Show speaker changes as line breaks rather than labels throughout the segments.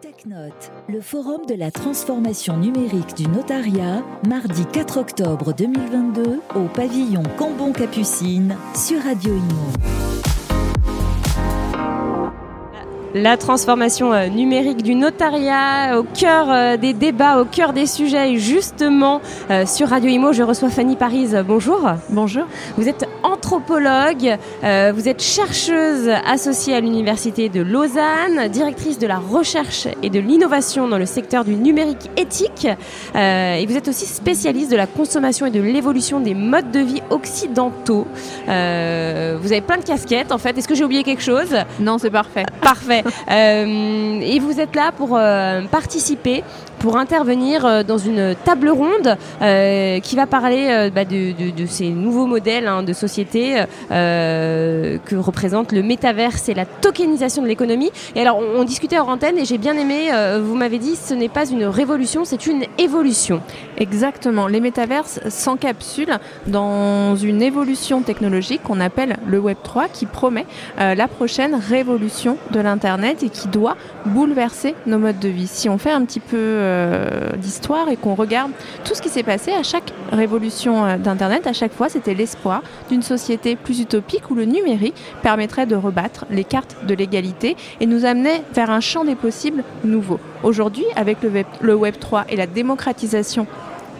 TechNote, le forum de la transformation numérique du notariat, mardi 4 octobre 2022 au pavillon Cambon-Capucine sur Radio Imo.
La transformation euh, numérique du notariat au cœur euh, des débats, au cœur des sujets. Justement, euh, sur Radio Imo, je reçois Fanny Paris. Bonjour.
Bonjour.
Vous êtes anthropologue, vous êtes chercheuse associée à l'Université de Lausanne, directrice de la recherche et de l'innovation dans le secteur du numérique éthique. et vous êtes aussi spécialiste de la consommation et de l'évolution des modes de vie occidentaux. vous avez plein de casquettes en fait. Est-ce que j'ai oublié quelque chose?
Non, c'est parfait.
Parfait. Euh, et vous êtes là pour euh, participer pour intervenir euh, dans une table ronde qui va parler bah, de, ces nouveaux modèles hein, de société que représente le métaverse et la tokenisation de l'économie. Et alors, on, discutait hors antenne et j'ai bien aimé, vous m'avez dit, ce n'est pas une révolution, c'est une évolution.
Exactement. Les métaverses s'encapsulent dans une évolution technologique qu'on appelle le Web 3 qui promet la prochaine révolution de l'Internet et qui doit bouleverser nos modes de vie. Si on fait un petit peu euh, d'histoire et qu'on regarde tout ce qui s'est passé à chaque révolution euh, d'Internet, à chaque fois, c'était l'espoir d'une société plus utopique où le numérique permettrait de rebattre les cartes de l'égalité et nous amener vers un champ des possibles nouveau. Aujourd'hui, avec le Web 3 et la démocratisation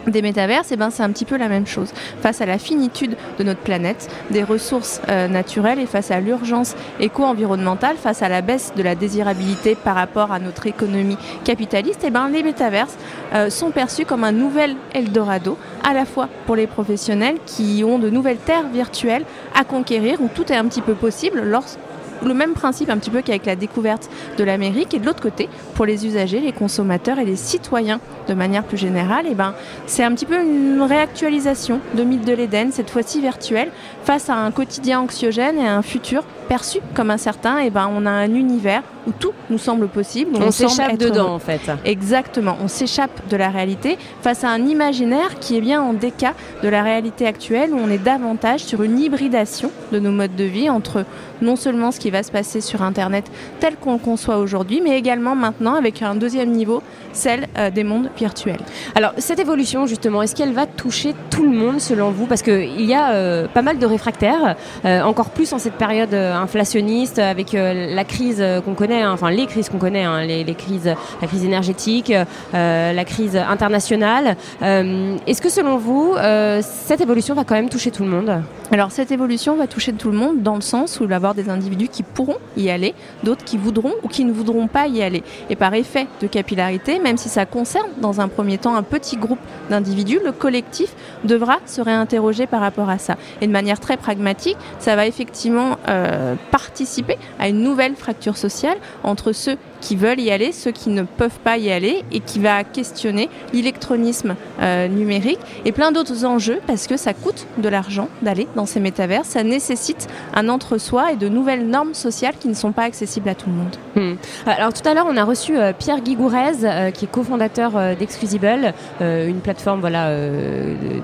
des métaverses, eh ben, c'est un petit peu la même chose. Face à la finitude de notre planète, des ressources euh, naturelles et face à l'urgence éco-environnementale, face à la baisse de la désirabilité par rapport à notre économie capitaliste, et eh ben, les métaverses euh, sont perçus comme un nouvel Eldorado, à la fois pour les professionnels qui ont de nouvelles terres virtuelles à conquérir, où tout est un petit peu possible lorsque le même principe un petit peu qu'avec la découverte de l'Amérique. Et de l'autre côté, pour les usagers, les consommateurs et les citoyens de manière plus générale, et eh ben, c'est un petit peu une réactualisation de Mythe de l'Éden, cette fois-ci virtuelle, face à un quotidien anxiogène et à un futur perçu comme incertain. Et ben, on a un univers où tout nous semble possible.
On, s'échappe dedans en fait.
Exactement, on s'échappe de la réalité face à un imaginaire qui est bien en déca de la réalité actuelle où on est davantage sur une hybridation de nos modes de vie entre non seulement ce qui va se passer sur Internet tel qu'on le conçoit aujourd'hui, mais également maintenant avec un deuxième niveau, celle euh, des mondes virtuels.
Alors cette évolution justement, est-ce qu'elle va toucher tout le monde selon vous? Parce qu'il y a euh, pas mal de réfractaires, euh, encore plus en cette période inflationniste avec la crise qu'on connaît, hein, enfin les crises qu'on connaît, hein, les, crises, la crise énergétique, la crise internationale. est-ce que selon vous, cette évolution va quand même toucher tout le monde?
Alors cette évolution va toucher tout le monde dans le sens où il va y avoir des individus qui pourront y aller, d'autres qui voudront ou qui ne voudront pas y aller. Et par effet de capillarité, même si ça concerne dans un premier temps un petit groupe d'individus, le collectif devra se réinterroger par rapport à ça. Et de manière très pragmatique, ça va effectivement euh, participer à une nouvelle fracture sociale entre ceux qui veulent y aller, ceux qui ne peuvent pas y aller, et qui va questionner l'électronisme euh, numérique et plein d'autres enjeux parce que ça coûte de l'argent d'aller dans ces métavers, ça nécessite un entre-soi et de nouvelles normes sociales qui ne sont pas accessibles à tout le monde.
Hmm. Alors tout à l'heure, on a reçu euh, Pierre Guigourez, euh, qui est cofondateur d'Exclusible, une plateforme voilà,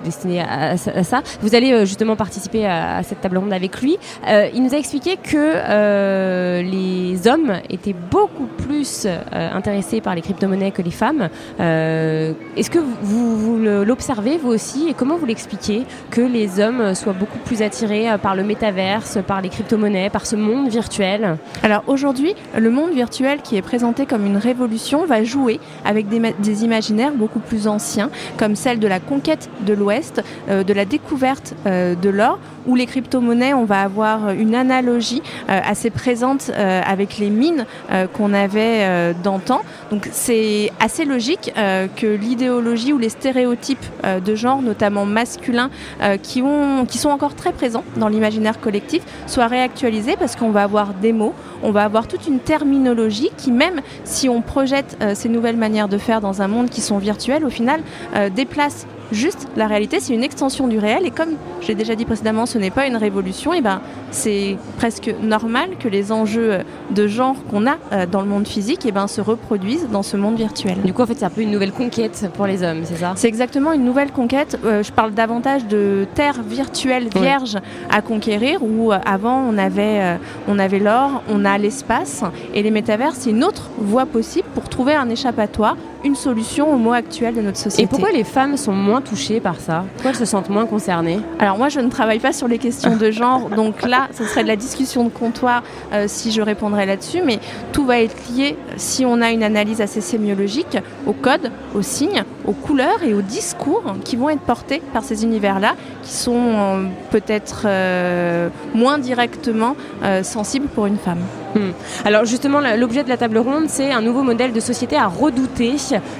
destinée à, ça. Vous allez justement participer à, à, cette table ronde avec lui. il nous a expliqué que les hommes étaient beaucoup plus plus euh, intéressés par les crypto-monnaies que les femmes. Euh, est-ce que vous, l'observez vous aussi et comment vous l'expliquez que les hommes soient beaucoup plus attirés euh, par le métaverse, par les crypto-monnaies, par ce monde virtuel?
Alors aujourd'hui, le monde virtuel qui est présenté comme une révolution va jouer avec des, des imaginaires beaucoup plus anciens, comme celle de la conquête de l'Ouest, de la découverte de l'or, où les crypto-monnaies, on va avoir une analogie assez présente avec les mines qu'on avait euh, d'antan. Donc c'est assez logique euh, que l'idéologie ou les stéréotypes euh, de genre, notamment masculins, qui, qui sont encore très présents dans l'imaginaire collectif, soient réactualisés parce qu'on va avoir des mots, on va avoir toute une terminologie qui, même si on projette ces nouvelles manières de faire dans un monde qui sont virtuels, au final déplace juste la réalité, c'est une extension du réel. Et comme j'ai déjà dit précédemment, ce n'est pas une révolution, et ben c'est presque normal que les enjeux de genre qu'on a euh, dans le monde physique et ben, se reproduisent dans ce monde virtuel.
Du coup, en fait, c'est un peu une nouvelle conquête pour les hommes, c'est ça?
C'est exactement une nouvelle conquête. Euh, je parle davantage de terre virtuelle vierge à conquérir, où euh, avant on avait, on avait l'or, on a l'espace, et les métavers, c'est une autre voie possible pour trouver un échappatoire une solution au mot actuel de notre société.
Et pourquoi les femmes sont moins touchées par ça? Pourquoi elles se sentent moins concernées?
Alors moi, je ne travaille pas sur les questions de genre, donc là, ce serait de la discussion de comptoir euh, si je répondrais là-dessus, mais tout va être lié, si on a une analyse assez sémiologique, au code, aux signes, aux couleurs et aux discours qui vont être portés par ces univers-là, qui sont euh, peut-être euh, moins directement sensibles pour une femme.
Hmm. Alors justement, l'objet de la table ronde, c'est un nouveau modèle de société à redouter.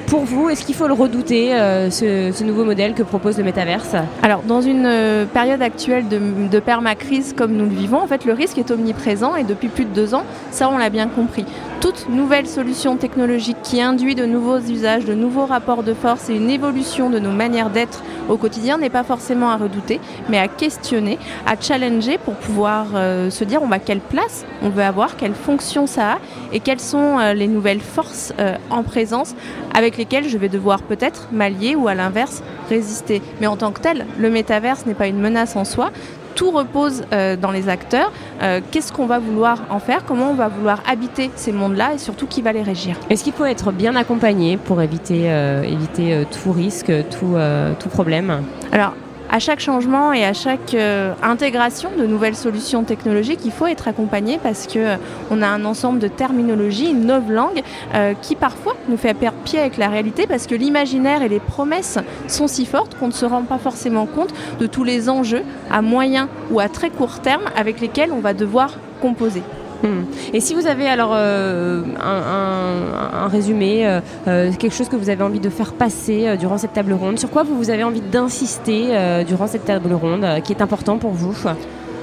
Pour vous, est-ce qu'il faut le redouter, euh, ce, nouveau modèle que propose le métaverse
Alors dans une euh, période actuelle de, permacrise comme nous le vivons, en fait, le risque est omniprésent et depuis plus de deux ans, ça on l'a bien compris toute nouvelle solution technologique qui induit de nouveaux usages, de nouveaux rapports de force et une évolution de nos manières d'être au quotidien n'est pas forcément à redouter, mais à questionner, à challenger pour pouvoir euh, se dire on va quelle place on veut avoir, quelle fonction ça a et quelles sont euh, les nouvelles forces euh, en présence avec lesquelles je vais devoir peut-être m'allier ou à l'inverse résister. Mais en tant que tel, le métaverse n'est pas une menace en soi, tout repose euh, dans les acteurs. Euh, qu'est-ce qu'on va vouloir en faire? Comment on va vouloir habiter ces mondes-là et surtout qui va les régir?
Est-ce qu'il faut être bien accompagné pour éviter, euh, éviter tout risque, tout, tout problème?
Alors, à chaque changement et à chaque euh, intégration de nouvelles solutions technologiques, il faut être accompagné parce que euh, on a un ensemble de terminologies, une nouvelle langue euh, qui parfois nous fait perdre pied avec la réalité parce que l'imaginaire et les promesses sont si fortes qu'on ne se rend pas forcément compte de tous les enjeux à moyen ou à très court terme avec lesquels on va devoir composer.
Hmm. Et si vous avez alors euh, un, résumé, euh, euh, quelque chose que vous avez envie de faire passer durant cette table ronde, sur quoi vous, avez envie d'insister durant cette table ronde qui est important pour vous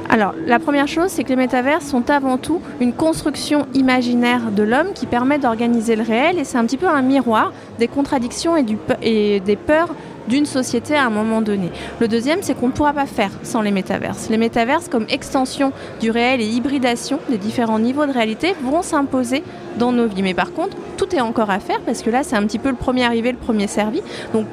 alors, la première chose, c'est que les métavers sont avant tout une construction imaginaire de l'homme qui permet d'organiser le réel et c'est un petit peu un miroir des contradictions et des peurs d'une société à un moment donné. Le deuxième, c'est qu'on ne pourra pas faire sans les métaverses. Les métaverses, comme extension du réel et hybridation des différents niveaux de réalité, vont s'imposer dans nos vies. Mais par contre, tout est encore à faire parce que là, c'est un petit peu le premier arrivé, le premier servi. Donc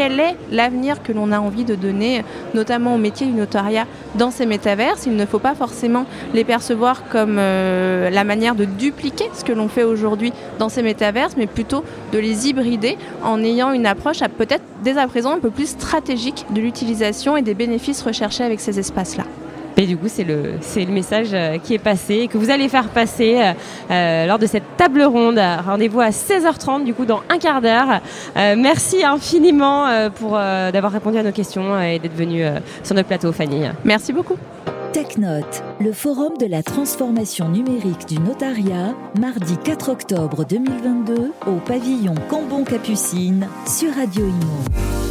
quel est l'avenir que l'on a envie de donner, notamment au métier du notariat dans ces métaverses? Il ne faut pas forcément les percevoir comme euh, la manière de dupliquer ce que l'on fait aujourd'hui dans ces métaverses, mais plutôt de les hybrider en ayant une approche peut-être dès à présent un peu plus stratégique de l'utilisation et des bénéfices recherchés avec ces espaces-là.
Et du coup, c'est le, c'est le message euh, qui est passé et que vous allez faire passer euh, euh, lors de cette table ronde. Rendez-vous à 16h30, du coup, dans un quart d'heure. merci infiniment pour d'avoir répondu à nos questions et d'être venu sur notre plateau, Fanny.
Merci beaucoup.
TechNote, le forum de la transformation numérique du notariat, mardi 4 octobre 2022 au pavillon Cambon-Capucine sur Radio Imo.